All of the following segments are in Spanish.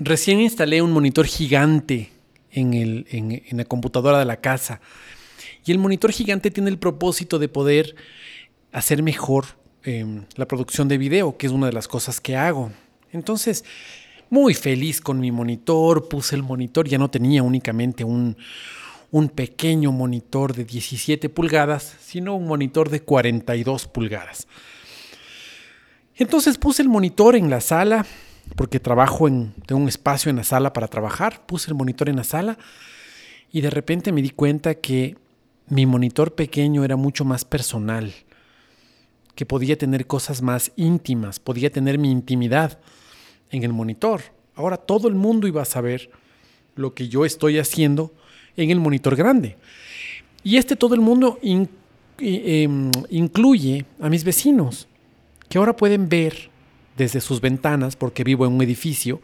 recién instalé un monitor gigante en, la computadora de la casa. Y el monitor gigante tiene el propósito de poder hacer mejor em, la producción de video, que es una de las cosas que hago. Entonces, muy feliz con mi monitor, puse el monitor, ya no tenía únicamente un pequeño monitor de 17 pulgadas, sino un monitor de 42 pulgadas. Entonces puse el monitor en la sala, porque trabajo en, tengo un espacio en la sala para trabajar, puse el monitor en la sala y de repente me di cuenta que mi monitor pequeño era mucho más personal, que podía tener cosas más íntimas, podía tener mi intimidad en el monitor. Ahora todo el mundo iba a saber lo que yo estoy haciendo en el monitor grande. Y este todo el mundo em, incluye a mis vecinos, que ahora pueden ver desde sus ventanas, porque vivo en un edificio,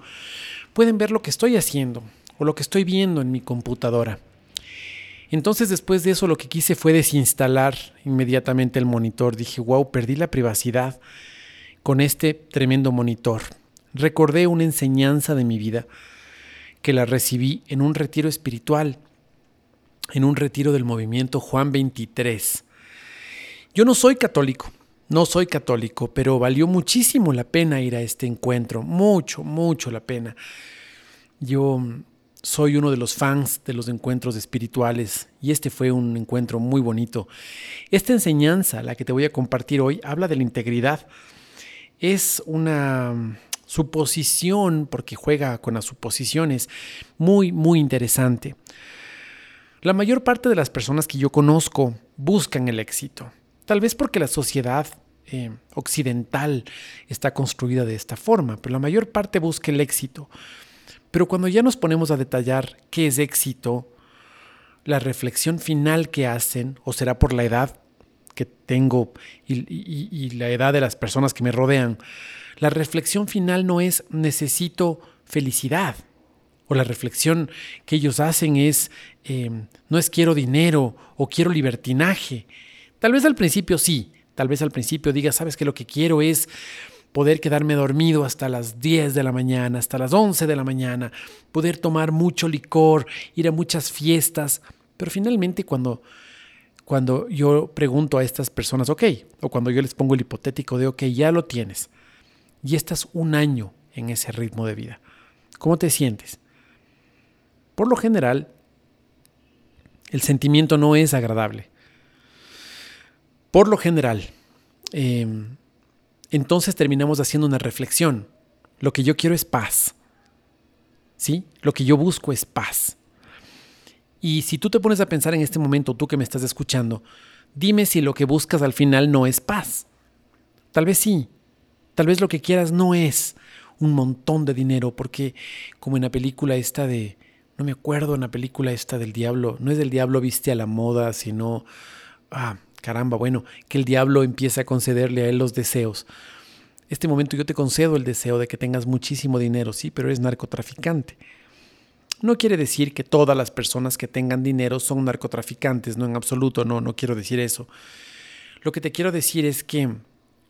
pueden ver lo que estoy haciendo o lo que estoy viendo en mi computadora. Entonces después de eso lo que quise fue desinstalar inmediatamente el monitor. Dije, wow, perdí la privacidad con este tremendo monitor. Recordé una enseñanza de mi vida que la recibí en un retiro espiritual, en un retiro del movimiento Juan 23. Yo no soy católico, no soy católico, pero valió muchísimo la pena ir a este encuentro, mucho, mucho la pena. Yo soy uno de los fans de los encuentros espirituales y este fue un encuentro muy bonito. Esta enseñanza, la que te voy a compartir hoy, habla de la integridad. Es una suposición, porque juega con las suposiciones, muy, muy interesante. La mayor parte de las personas que yo conozco buscan el éxito. Tal vez porque la sociedad eh, occidental está construida de esta forma, pero la mayor parte busca el éxito. Pero cuando ya nos ponemos a detallar qué es éxito, la reflexión final que hacen, o será por la edad que tengo y, la edad de las personas que me rodean, la reflexión final no es necesito felicidad, o la reflexión que ellos hacen es eh, no es quiero dinero o quiero libertinaje, Tal vez al principio sí, tal vez al principio digas, sabes que lo que quiero es poder quedarme dormido hasta las 10 de la mañana, hasta las 11 de la mañana, poder tomar mucho licor, ir a muchas fiestas, pero finalmente cuando cuando yo pregunto a estas personas, ok, o cuando yo les pongo el hipotético de, ok, ya lo tienes, y estás un año en ese ritmo de vida, ¿cómo te sientes? Por lo general, el sentimiento no es agradable. Por lo general, em, entonces terminamos haciendo una reflexión. Lo que yo quiero es paz. ¿Sí? Lo que yo busco es paz. Y si tú te pones a pensar en este momento, tú que me estás escuchando, dime si lo que buscas al final no es paz. Tal vez sí. Tal vez lo que quieras no es un montón de dinero, porque como en la película esta de, no me acuerdo en la película esta del diablo, no es del diablo viste a la moda, sino, ah, caramba, bueno, que el diablo empiece a concederle a él los deseos. Este momento yo te concedo el deseo de que tengas muchísimo dinero, sí, pero eres narcotraficante. No quiere decir que todas las personas que tengan dinero son narcotraficantes, no en absoluto, no, no quiero decir eso. Lo que te quiero decir es que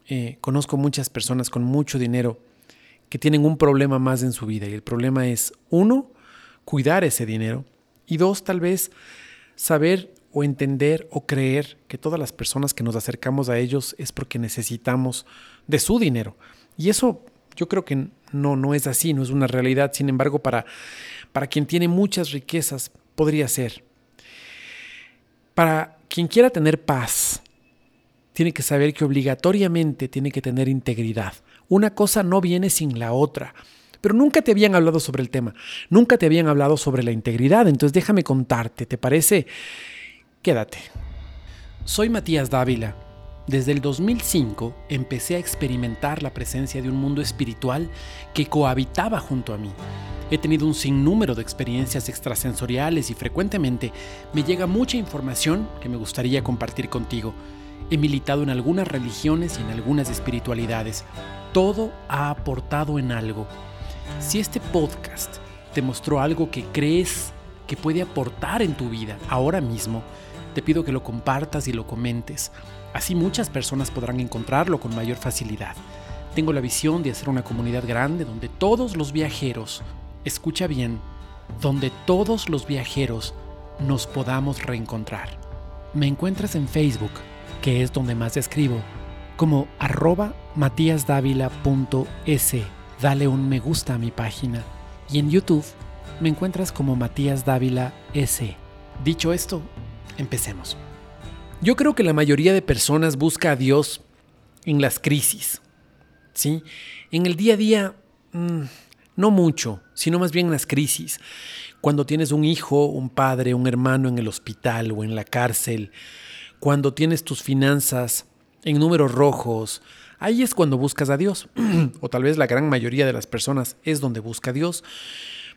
eh, conozco muchas personas con mucho dinero que tienen un problema más en su vida y el problema es, uno, cuidar ese dinero y dos, tal vez saber o entender o creer que todas las personas que nos acercamos a ellos es porque necesitamos de su dinero. Y eso yo creo que no, no es así, no es una realidad. Sin embargo, para, para quien tiene muchas riquezas, podría ser. Para quien quiera tener paz, tiene que saber que obligatoriamente tiene que tener integridad. Una cosa no viene sin la otra. Pero nunca te habían hablado sobre el tema, nunca te habían hablado sobre la integridad. Entonces déjame contarte, ¿te parece? Quédate. Soy Matías Dávila. Desde el 2005 empecé a experimentar la presencia de un mundo espiritual que cohabitaba junto a mí. He tenido un sinnúmero de experiencias extrasensoriales y frecuentemente me llega mucha información que me gustaría compartir contigo. He militado en algunas religiones y en algunas espiritualidades. Todo ha aportado en algo. Si este podcast te mostró algo que crees que puede aportar en tu vida ahora mismo, te pido que lo compartas y lo comentes. Así muchas personas podrán encontrarlo con mayor facilidad. Tengo la visión de hacer una comunidad grande donde todos los viajeros escucha bien, donde todos los viajeros nos podamos reencontrar. Me encuentras en Facebook, que es donde más escribo, como arroba matíasdávila.es. Dale un me gusta a mi página. Y en YouTube me encuentras como Matías Dávila S. Dicho esto, empecemos. Yo creo que la mayoría de personas busca a Dios en las crisis. ¿Sí? En el día a día, mm, no mucho, sino más bien en las crisis. Cuando tienes un hijo, un padre, un hermano en el hospital o en la cárcel, cuando tienes tus finanzas en números rojos, ahí es cuando buscas a Dios. o tal vez la gran mayoría de las personas es donde busca a Dios.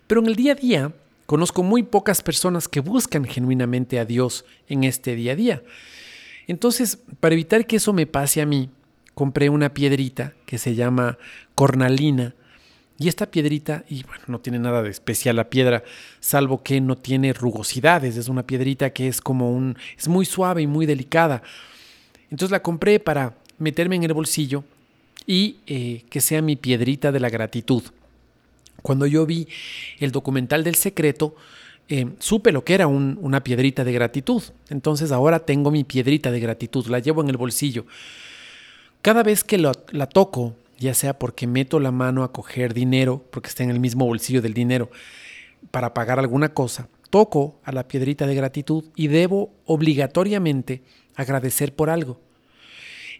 Pero en el día a día, conozco muy pocas personas que buscan genuinamente a Dios en este día a día. Entonces, para evitar que eso me pase a mí, compré una piedrita que se llama cornalina. Y esta piedrita, y bueno, no tiene nada de especial la piedra, salvo que no tiene rugosidades. Es una piedrita que es como un. es muy suave y muy delicada. Entonces la compré para meterme en el bolsillo y eh, que sea mi piedrita de la gratitud. Cuando yo vi el documental del secreto, eh, supe lo que era una piedrita de gratitud. Entonces ahora tengo mi piedrita de gratitud, la llevo en el bolsillo. Cada vez que la toco, ya sea porque meto la mano a coger dinero, porque está en el mismo bolsillo del dinero, para pagar alguna cosa, toco a la piedrita de gratitud y debo obligatoriamente agradecer por algo.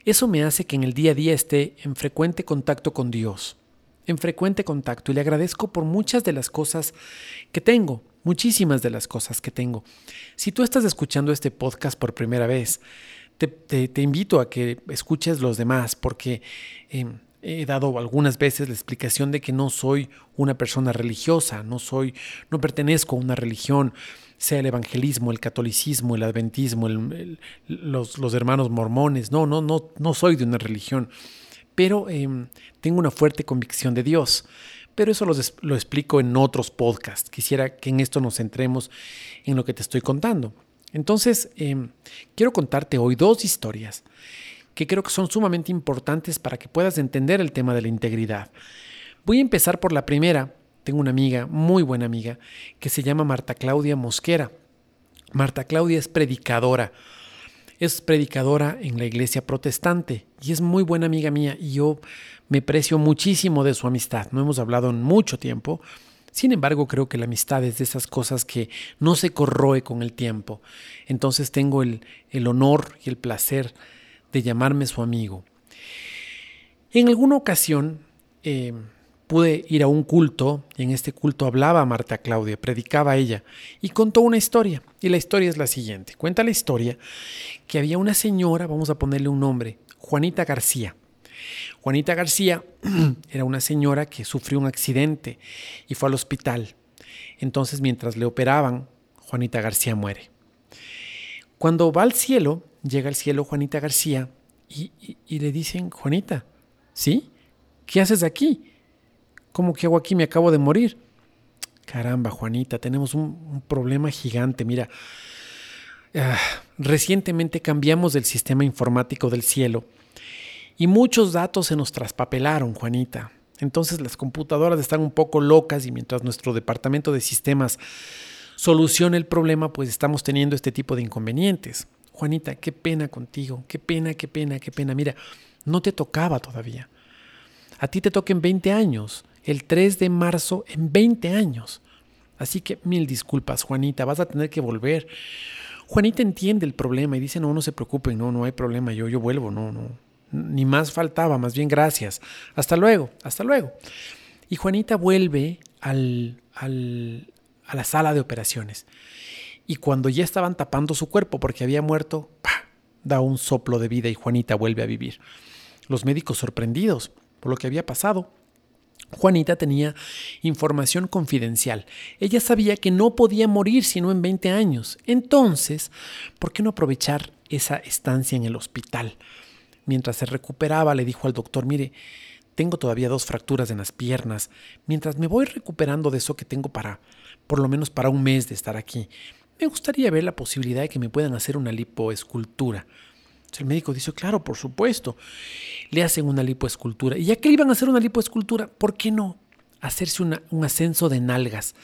Eso me hace que en el día a día esté en frecuente contacto con Dios en frecuente contacto y le agradezco por muchas de las cosas que tengo, muchísimas de las cosas que tengo. Si tú estás escuchando este podcast por primera vez, te, invito a que escuches los demás porque em, he dado algunas veces la explicación de que no soy una persona religiosa, no soy, no pertenezco a una religión, sea el evangelismo, el catolicismo, el adventismo, los, los hermanos mormones. No, no, no, no soy de una religión pero em, tengo una fuerte convicción de Dios. Pero eso lo, explico en otros podcasts. Quisiera que en esto nos centremos en lo que te estoy contando. Entonces, em, quiero contarte hoy dos historias que creo que son sumamente importantes para que puedas entender el tema de la integridad. Voy a empezar por la primera. Tengo una amiga, muy buena amiga, que se llama Marta Claudia Mosquera. Marta Claudia es predicadora es predicadora en la iglesia protestante y es muy buena amiga mía y yo me precio muchísimo de su amistad. No hemos hablado en mucho tiempo. Sin embargo, creo que la amistad es de esas cosas que no se corroe con el tiempo. Entonces tengo el, honor y el placer de llamarme su amigo. En alguna ocasión, eh, pude ir a un culto y en este culto hablaba Marta Claudia, predicaba ella y contó una historia. Y la historia es la siguiente. Cuenta la historia que había una señora, vamos a ponerle un nombre, Juanita García. Juanita García era una señora que sufrió un accidente y fue al hospital. Entonces mientras le operaban, Juanita García muere. Cuando va al cielo, llega al cielo Juanita García y, y le dicen, Juanita, ¿sí? ¿Qué haces aquí? ¿Cómo que hago aquí? Me acabo de morir. Caramba, Juanita, tenemos un, problema gigante. Mira, ah, recientemente cambiamos del sistema informático del cielo y muchos datos se nos traspapelaron, Juanita. Entonces las computadoras están un poco locas y mientras nuestro departamento de sistemas solucione el problema, pues estamos teniendo este tipo de inconvenientes. Juanita, qué pena contigo, qué pena, qué pena, qué pena. Mira, no te tocaba todavía. A ti te toquen 20 años el 3 de marzo en 20 años. Así que mil disculpas, Juanita, vas a tener que volver. Juanita entiende el problema y dice, no, no se preocupen, no, no hay problema, yo, yo vuelvo, no, no, ni más faltaba, más bien gracias. Hasta luego, hasta luego. Y Juanita vuelve al, al, a la sala de operaciones. Y cuando ya estaban tapando su cuerpo porque había muerto, da un soplo de vida y Juanita vuelve a vivir. Los médicos sorprendidos por lo que había pasado Juanita tenía información confidencial. Ella sabía que no podía morir sino en 20 años. Entonces, ¿por qué no aprovechar esa estancia en el hospital? Mientras se recuperaba, le dijo al doctor, mire, tengo todavía dos fracturas en las piernas. Mientras me voy recuperando de eso que tengo para, por lo menos para un mes de estar aquí, me gustaría ver la posibilidad de que me puedan hacer una lipoescultura. El médico dice, claro, por supuesto. Le hacen una lipoescultura. Y ya que le iban a hacer una lipoescultura, ¿por qué no hacerse un ascenso de nalgas.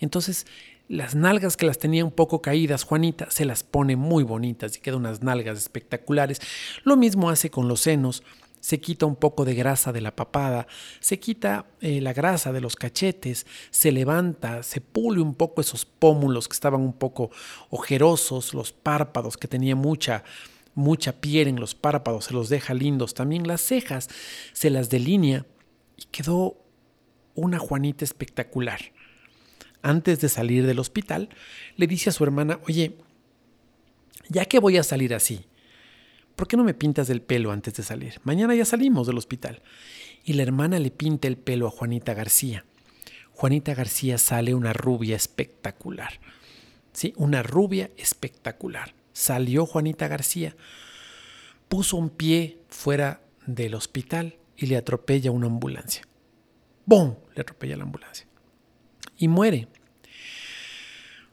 Entonces, las nalgas que las tenía un poco caídas, Juanita se las pone muy bonitas y queda unas nalgas espectaculares. Lo mismo hace con los senos. Se quita un poco de grasa de la papada, se quita eh, la grasa de los cachetes, se levanta, se pule un poco esos pómulos que estaban un poco ojerosos, los párpados que tenía mucha, mucha piel en los párpados, se los deja lindos. También las cejas se las delinea y quedó una Juanita espectacular. Antes de salir del hospital, le dice a su hermana, oye, ya que voy a salir así, ¿por qué no me pintas el pelo antes de salir? Mañana ya salimos del hospital. Y la hermana le pinta el pelo a Juanita García. Juanita García sale una rubia espectacular. Sí, una rubia espectacular. Salió Juanita García, puso un pie fuera del hospital y le atropella una ambulancia. ¡Bum! Le atropella la ambulancia. Y muere.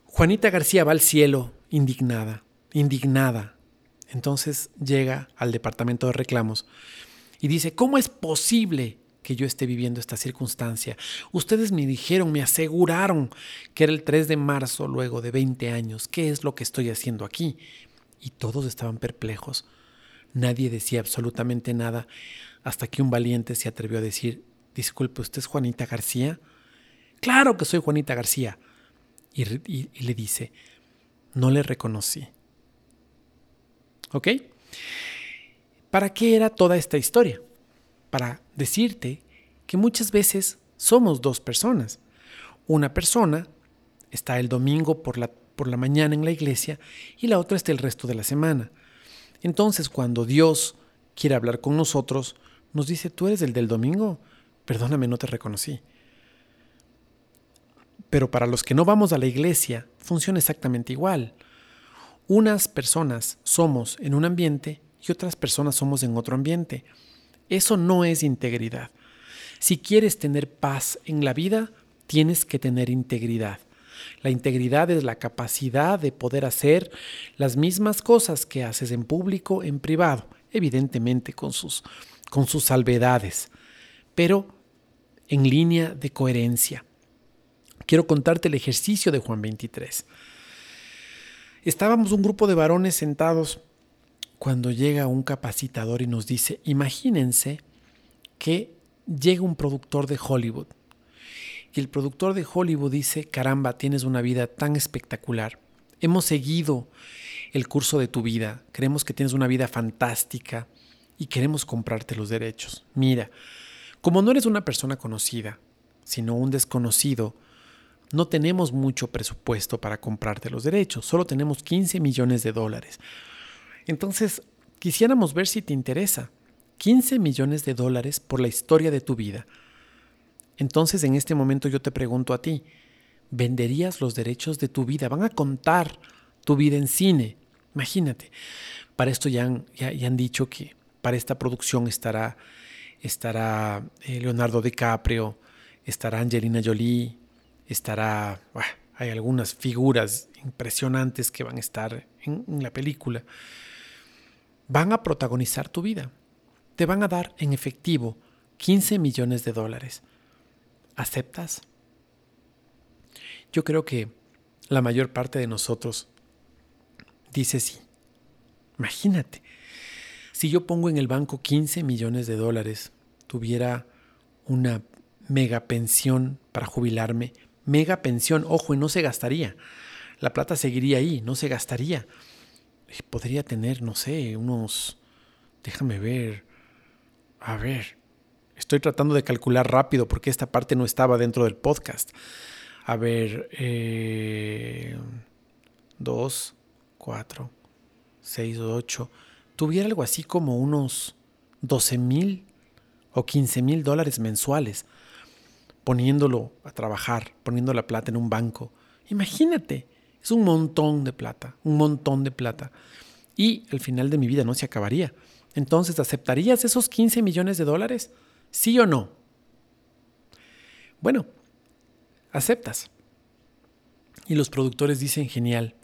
Juanita García va al cielo, indignada, indignada. Entonces llega al departamento de reclamos y dice, ¿cómo es posible que yo esté viviendo esta circunstancia? Ustedes me dijeron, me aseguraron que era el 3 de marzo luego de 20 años. ¿Qué es lo que estoy haciendo aquí? Y todos estaban perplejos. Nadie decía absolutamente nada hasta que un valiente se atrevió a decir, disculpe, ¿usted es Juanita García? Claro que soy Juanita García. Y, le dice, no le reconocí. ¿Ok? ¿Para qué era toda esta historia? Para decirte que muchas veces somos dos personas. Una persona está el domingo por la, mañana en la iglesia y la otra está el resto de la semana. Entonces cuando Dios quiere hablar con nosotros, nos dice, tú eres el del domingo, perdóname, no te reconocí. Pero para los que no vamos a la iglesia, funciona exactamente igual. Unas personas somos en un ambiente y otras personas somos en otro ambiente. Eso no es integridad. Si quieres tener paz en la vida, tienes que tener integridad. La integridad es la capacidad de poder hacer las mismas cosas que haces en público, en privado, evidentemente con sus, con sus salvedades, pero en línea de coherencia. Quiero contarte el ejercicio de Juan 23. Estábamos un grupo de varones sentados cuando llega un capacitador y nos dice, imagínense que llega un productor de Hollywood. Y el productor de Hollywood dice, caramba, tienes una vida tan espectacular. Hemos seguido el curso de tu vida, creemos que tienes una vida fantástica y queremos comprarte los derechos. Mira, como no eres una persona conocida, sino un desconocido, no tenemos mucho presupuesto para comprarte los derechos, solo tenemos 15 millones de dólares. Entonces, quisiéramos ver si te interesa. 15 millones de dólares por la historia de tu vida. Entonces, en este momento yo te pregunto a ti, ¿venderías los derechos de tu vida? Van a contar tu vida en cine. Imagínate. Para esto ya han, ya, han dicho que para esta producción estará, estará eh, Leonardo DiCaprio, estará Angelina Jolie, estará, hay algunas figuras impresionantes que van a estar en, la película. Van a protagonizar tu vida. Te van a dar en efectivo 15 millones de dólares. ¿Aceptas? Yo creo que la mayor parte de nosotros dice sí. Imagínate, si yo pongo en el banco 15 millones de dólares, tuviera una mega pensión para jubilarme, mega pensión, ojo, y no se gastaría. La plata seguiría ahí, no se gastaría. Podría tener, no sé, unos, déjame ver, a ver, estoy tratando de calcular rápido porque esta parte no estaba dentro del podcast. A ver, eh, dos, cuatro, seis, ocho. Tuviera algo así como unos 12 mil o 15 mil dólares mensuales poniéndolo a trabajar, poniendo la plata en un banco. Imagínate, es un montón de plata, un montón de plata. Y el final de mi vida no se acabaría. Entonces, ¿aceptarías esos 15 millones de dólares? ¿Sí o no? Bueno, aceptas. Y los productores dicen, genial,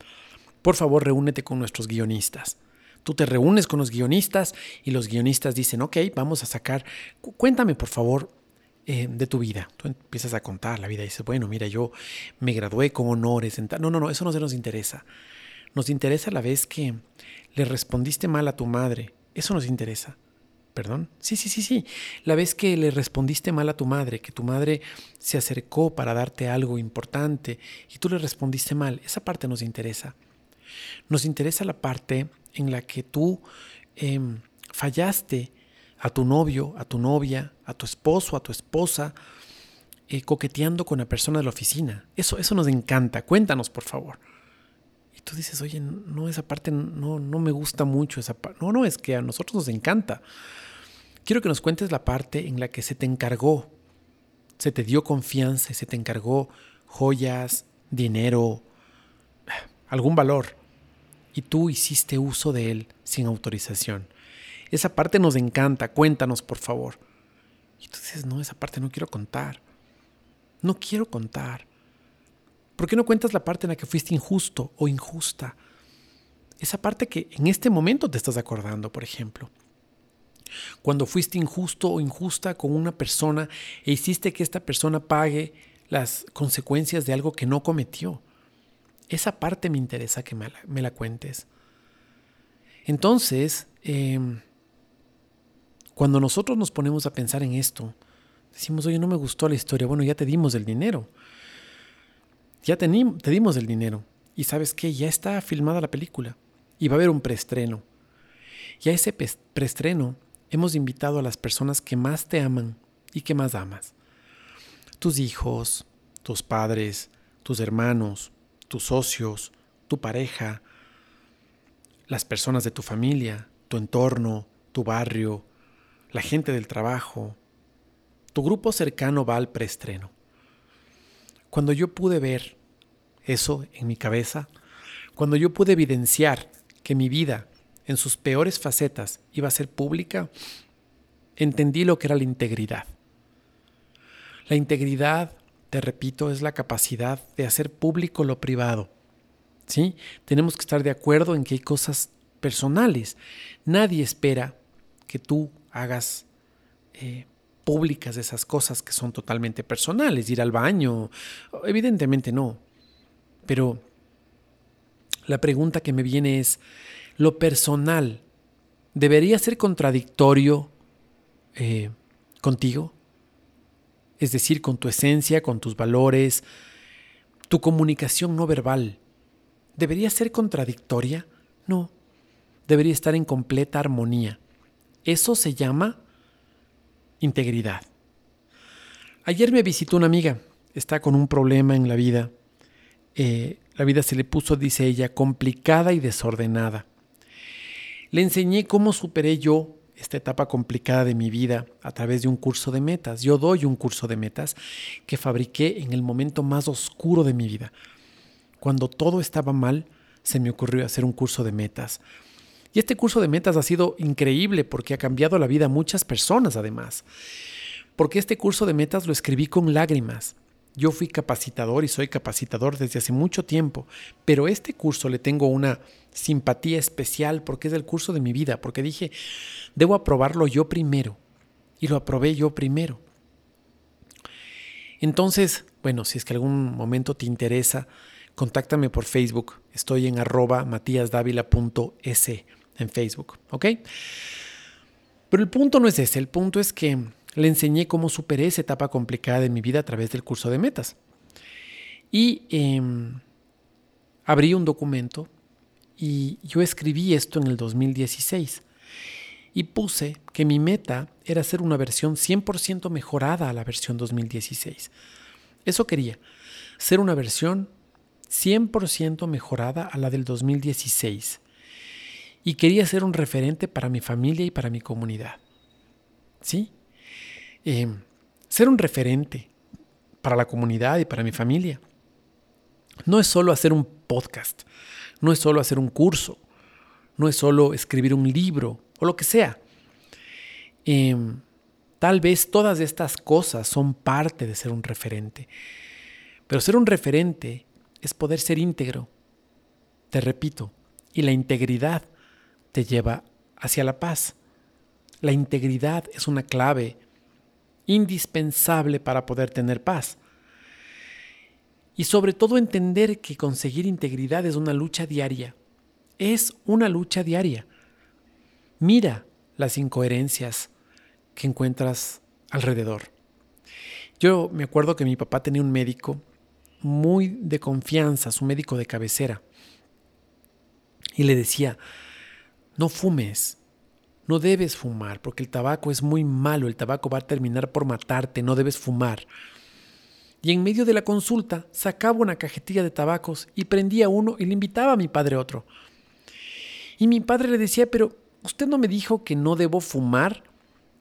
por favor reúnete con nuestros guionistas. Tú te reúnes con los guionistas y los guionistas dicen, ok, vamos a sacar, cuéntame por favor eh, de tu vida. Tú empiezas a contar la vida y dices, bueno, mira, yo me gradué con honores. En no, no, no, eso no se nos interesa. Nos interesa la vez que le respondiste mal a tu madre. Eso nos interesa. ¿Perdón? Sí, sí, sí, sí. La vez que le respondiste mal a tu madre, que tu madre se acercó para darte algo importante y tú le respondiste mal, esa parte nos interesa. Nos interesa la parte en la que tú em, fallaste a tu novio, a tu novia, a tu esposo, a tu esposa, eh, coqueteando con la persona de la oficina. Eso, eso nos encanta. Cuéntanos, por favor. Y tú dices, oye, no, esa parte no, no me gusta mucho. Esa no, no, es que a nosotros nos encanta. Quiero que nos cuentes la parte en la que se te encargó, se te dio confianza, se te encargó joyas, dinero, algún valor, y tú hiciste uso de él sin autorización. Esa parte nos encanta, cuéntanos por favor. Y dices, no, esa parte no quiero contar. No quiero contar. ¿Por qué no cuentas la parte en la que fuiste injusto o injusta? Esa parte que en este momento te estás acordando, por ejemplo. Cuando fuiste injusto o injusta con una persona e hiciste que esta persona pague las consecuencias de algo que no cometió. Esa parte me interesa que me la, cuentes. Entonces, em, cuando nosotros nos ponemos a pensar en esto, decimos, oye, no me gustó la historia, bueno, ya te dimos el dinero. Ya te, dimos el dinero. Y sabes qué, ya está filmada la película. Y va a haber un preestreno. Y a ese preestreno hemos invitado a las personas que más te aman y que más amas. Tus hijos, tus padres, tus hermanos, tus socios, tu pareja, las personas de tu familia, tu entorno, tu barrio, la gente del trabajo, tu grupo cercano va al preestreno. Cuando yo pude ver eso en mi cabeza, cuando yo pude evidenciar que mi vida en sus peores facetas iba a ser pública, entendí lo que era la integridad. La integridad, te repito, es la capacidad de hacer público lo privado. ¿Sí? Tenemos que estar de acuerdo en que hay cosas personales. Nadie espera que tú hagas eh, públicas esas cosas que son totalmente personales, ir al baño, evidentemente no. Pero la pregunta que me viene es, ¿lo personal debería ser contradictorio eh, contigo? Es decir, con tu esencia, con tus valores, tu comunicación no verbal. ¿Debería ser contradictoria? No, debería estar en completa armonía. Eso se llama integridad. Ayer me visitó una amiga, está con un problema en la vida. Eh, la vida se le puso, dice ella, complicada y desordenada. Le enseñé cómo superé yo esta etapa complicada de mi vida a través de un curso de metas. Yo doy un curso de metas que fabriqué en el momento más oscuro de mi vida. Cuando todo estaba mal, se me ocurrió hacer un curso de metas y este curso de metas ha sido increíble porque ha cambiado la vida a muchas personas además. Porque este curso de metas lo escribí con lágrimas. Yo fui capacitador y soy capacitador desde hace mucho tiempo, pero este curso le tengo una simpatía especial porque es el curso de mi vida, porque dije, debo aprobarlo yo primero. Y lo aprobé yo primero. Entonces, bueno, si es que algún momento te interesa, contáctame por Facebook. Estoy en arroba matíasdávila.es en Facebook, ¿ok? Pero el punto no es ese, el punto es que le enseñé cómo superé esa etapa complicada de mi vida a través del curso de metas. Y em, abrí un documento y yo escribí esto en el 2016 y puse que mi meta era hacer una versión 100% mejorada a la versión 2016. Eso quería, ser una versión 100% mejorada a la del 2016. Y quería ser un referente para mi familia y para mi comunidad. ¿Sí? Eh, ser un referente para la comunidad y para mi familia. No es solo hacer un podcast, no es solo hacer un curso, no es solo escribir un libro o lo que sea. Eh, tal vez todas estas cosas son parte de ser un referente, pero ser un referente es poder ser íntegro. Te repito, y la integridad te lleva hacia la paz. La integridad es una clave indispensable para poder tener paz. Y sobre todo entender que conseguir integridad es una lucha diaria. Es una lucha diaria. Mira las incoherencias que encuentras alrededor. Yo me acuerdo que mi papá tenía un médico muy de confianza, su médico de cabecera, y le decía, no fumes, no debes fumar, porque el tabaco es muy malo, el tabaco va a terminar por matarte, no debes fumar. Y en medio de la consulta sacaba una cajetilla de tabacos y prendía uno y le invitaba a mi padre otro. Y mi padre le decía, pero usted no me dijo que no debo fumar.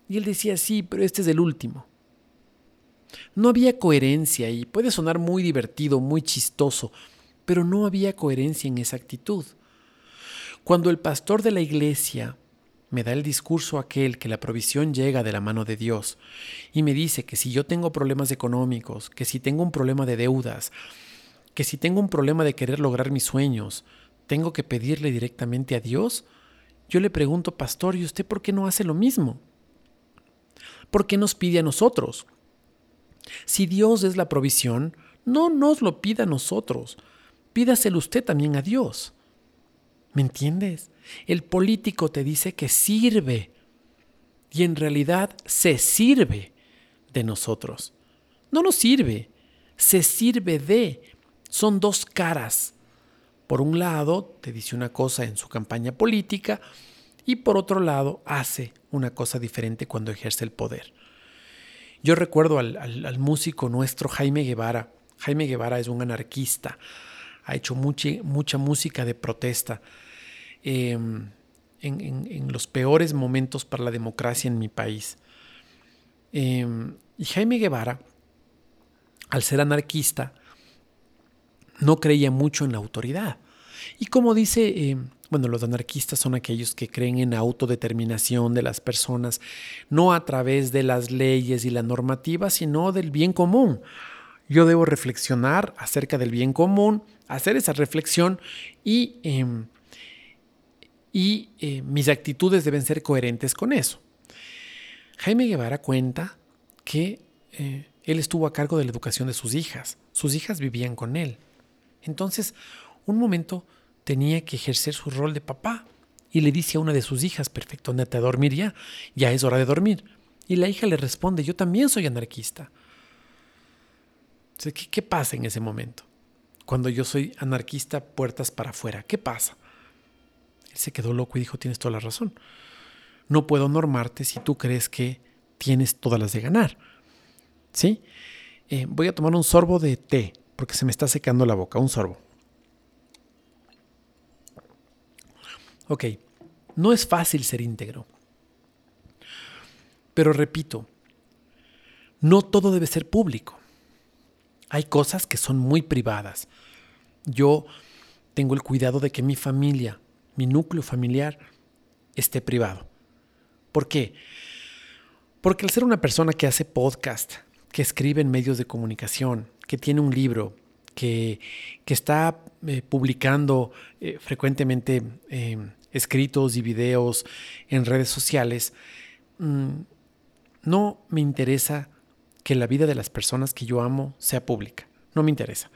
Y él decía, sí, pero este es el último. No había coherencia y puede sonar muy divertido, muy chistoso, pero no había coherencia en esa actitud. Cuando el pastor de la iglesia me da el discurso aquel que la provisión llega de la mano de Dios y me dice que si yo tengo problemas económicos, que si tengo un problema de deudas, que si tengo un problema de querer lograr mis sueños, tengo que pedirle directamente a Dios, yo le pregunto, pastor, ¿y usted por qué no hace lo mismo? ¿Por qué nos pide a nosotros? Si Dios es la provisión, no nos lo pida a nosotros, pídaselo usted también a Dios. ¿Me entiendes? El político te dice que sirve y en realidad se sirve de nosotros. No nos sirve, se sirve de. Son dos caras. Por un lado, te dice una cosa en su campaña política y por otro lado, hace una cosa diferente cuando ejerce el poder. Yo recuerdo al, músico nuestro Jaime Guevara. Jaime Guevara es un anarquista, ha hecho mucha, mucha música de protesta Em, en, los peores momentos para la democracia en mi país. Em, y Jaime Guevara, al ser anarquista, no creía mucho en la autoridad. Y como dice, em, bueno, los anarquistas son aquellos que creen en autodeterminación de las personas, no a través de las leyes y la normativa, sino del bien común. Yo debo reflexionar acerca del bien común, hacer esa reflexión y y eh, mis actitudes deben ser coherentes con eso. Jaime Guevara cuenta que eh, él estuvo a cargo de la educación de sus hijas. Sus hijas vivían con él. Entonces, un momento tenía que ejercer su rol de papá y le dice a una de sus hijas, perfecto, andate a dormir ya, ya es hora de dormir. Y la hija le responde, yo también soy anarquista. ¿Qué, ¿Qué pasa en ese momento? Cuando yo soy anarquista, puertas para afuera, ¿qué pasa? se quedó loco y dijo, tienes toda la razón. No puedo normarte si tú crees que tienes todas las de ganar. ¿Sí? Eh, voy a tomar un sorbo de té, porque se me está secando la boca, un sorbo. Ok, no es fácil ser íntegro. Pero repito, no todo debe ser público. Hay cosas que son muy privadas. Yo tengo el cuidado de que mi familia mi núcleo familiar esté privado. ¿Por qué? Porque al ser una persona que hace podcast, que escribe en medios de comunicación, que tiene un libro, que, está eh, publicando eh, frecuentemente em, escritos y videos en redes sociales, mm, no me interesa que la vida de las personas que yo amo sea pública. No me interesa.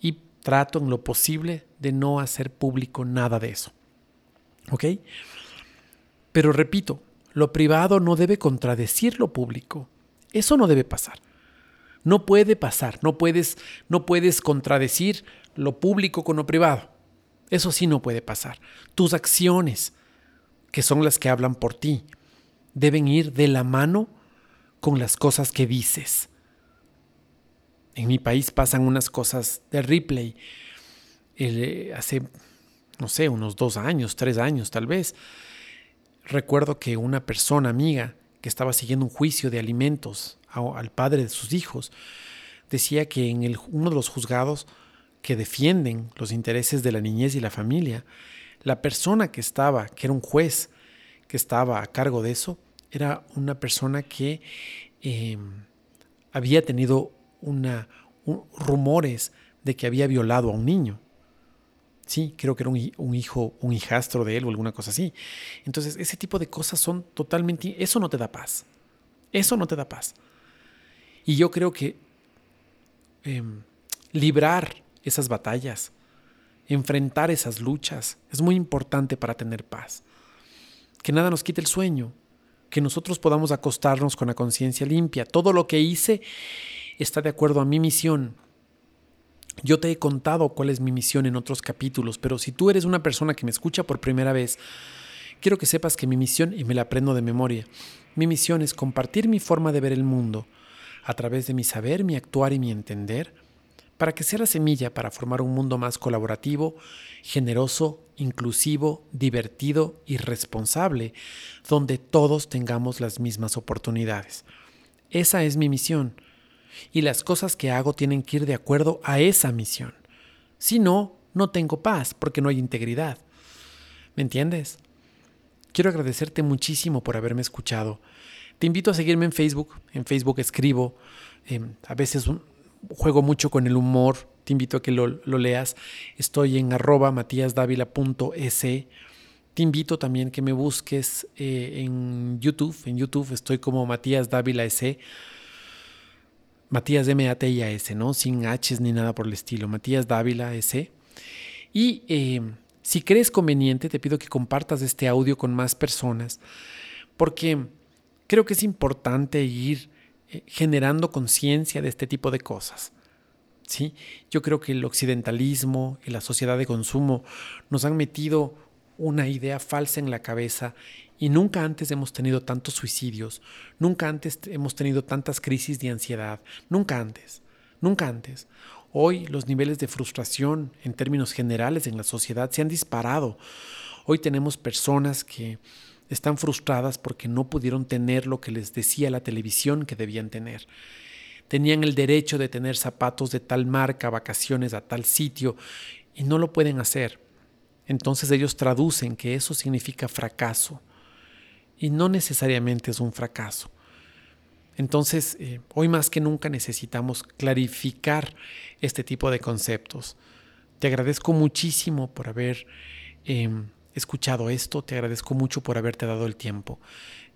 Y trato en lo posible de no hacer público nada de eso. ¿Ok? Pero repito, lo privado no debe contradecir lo público. Eso no debe pasar. No puede pasar. No puedes, no puedes contradecir lo público con lo privado. Eso sí no puede pasar. Tus acciones, que son las que hablan por ti, deben ir de la mano con las cosas que dices. En mi país pasan unas cosas de replay. Eh, hace no sé, unos dos años, tres años tal vez. Recuerdo que una persona amiga que estaba siguiendo un juicio de alimentos al padre de sus hijos decía que en uno de los juzgados que defienden los intereses de la niñez y la familia, la persona que estaba, que era un juez que estaba a cargo de eso, era una persona que em, había tenido una, rumores de que había violado a un niño. Sí, creo que era un, hijo, un hijastro de él o alguna cosa así. Entonces, ese tipo de cosas son totalmente... Eso no te da paz. Eso no te da paz. Y yo creo que em, librar esas batallas, enfrentar esas luchas, es muy importante para tener paz. Que nada nos quite el sueño, que nosotros podamos acostarnos con la conciencia limpia. Todo lo que hice está de acuerdo a mi misión. Yo te he contado cuál es mi misión en otros capítulos, pero si tú eres una persona que me escucha por primera vez, quiero que sepas que mi misión, y me la aprendo de memoria, mi misión es compartir mi forma de ver el mundo a través de mi saber, mi actuar y mi entender, para que sea la semilla para formar un mundo más colaborativo, generoso, inclusivo, divertido y responsable, donde todos tengamos las mismas oportunidades. Esa es mi misión, y las cosas que hago tienen que ir de acuerdo a esa misión. Si no, no tengo paz porque no hay integridad. ¿Me entiendes? Quiero agradecerte muchísimo por haberme escuchado. Te invito a seguirme en Facebook. En Facebook escribo. Em, a veces juego mucho con el humor. Te invito a que lo, leas. Estoy en arroba matíasdávila.es. Te invito también que me busques eh, en YouTube. En YouTube estoy como Matías Dávila S. Matías M-A-T-I-A-S, ¿no? Sin H's ni nada por el estilo. Matías Dávila S. Y em, si crees conveniente, te pido que compartas este audio con más personas, porque creo que es importante ir eh, generando conciencia de este tipo de cosas. ¿sí? Yo creo que el occidentalismo y la sociedad de consumo nos han metido una idea falsa en la cabeza y nunca antes hemos tenido tantos suicidios, nunca antes hemos tenido tantas crisis de ansiedad, nunca antes, nunca antes. Hoy los niveles de frustración en términos generales en la sociedad se han disparado. Hoy tenemos personas que están frustradas porque no pudieron tener lo que les decía la televisión que debían tener. Tenían el derecho de tener zapatos de tal marca, vacaciones a tal sitio, y no lo pueden hacer. Entonces ellos traducen que eso significa fracaso. Y no necesariamente es un fracaso. Entonces, eh, hoy más que nunca necesitamos clarificar este tipo de conceptos. Te agradezco muchísimo por haber em, escuchado esto, te agradezco mucho por haberte dado el tiempo.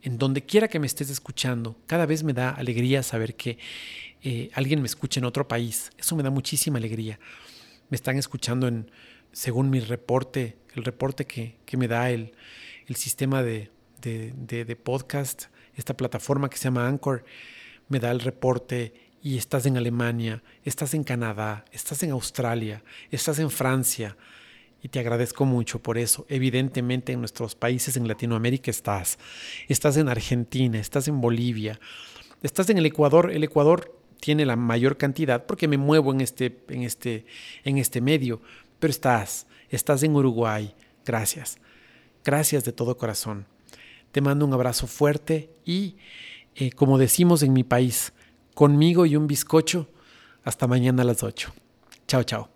En donde quiera que me estés escuchando, cada vez me da alegría saber que eh, alguien me escucha en otro país. Eso me da muchísima alegría. Me están escuchando en, según mi reporte, el reporte que, me da el, el sistema de, de podcast esta plataforma que se llama Anchor me da el reporte y estás en Alemania, estás en Canadá, estás en Australia, estás en Francia y te agradezco mucho por eso. Evidentemente en nuestros países en Latinoamérica estás, estás en Argentina, estás en Bolivia, estás en el Ecuador, el Ecuador tiene la mayor cantidad porque me muevo en este, en este, en este medio, pero estás, estás en Uruguay, gracias, gracias de todo corazón. Te mando un abrazo fuerte y, eh, como decimos en mi país, conmigo y un bizcocho. Hasta mañana a las 8. Chao, chao.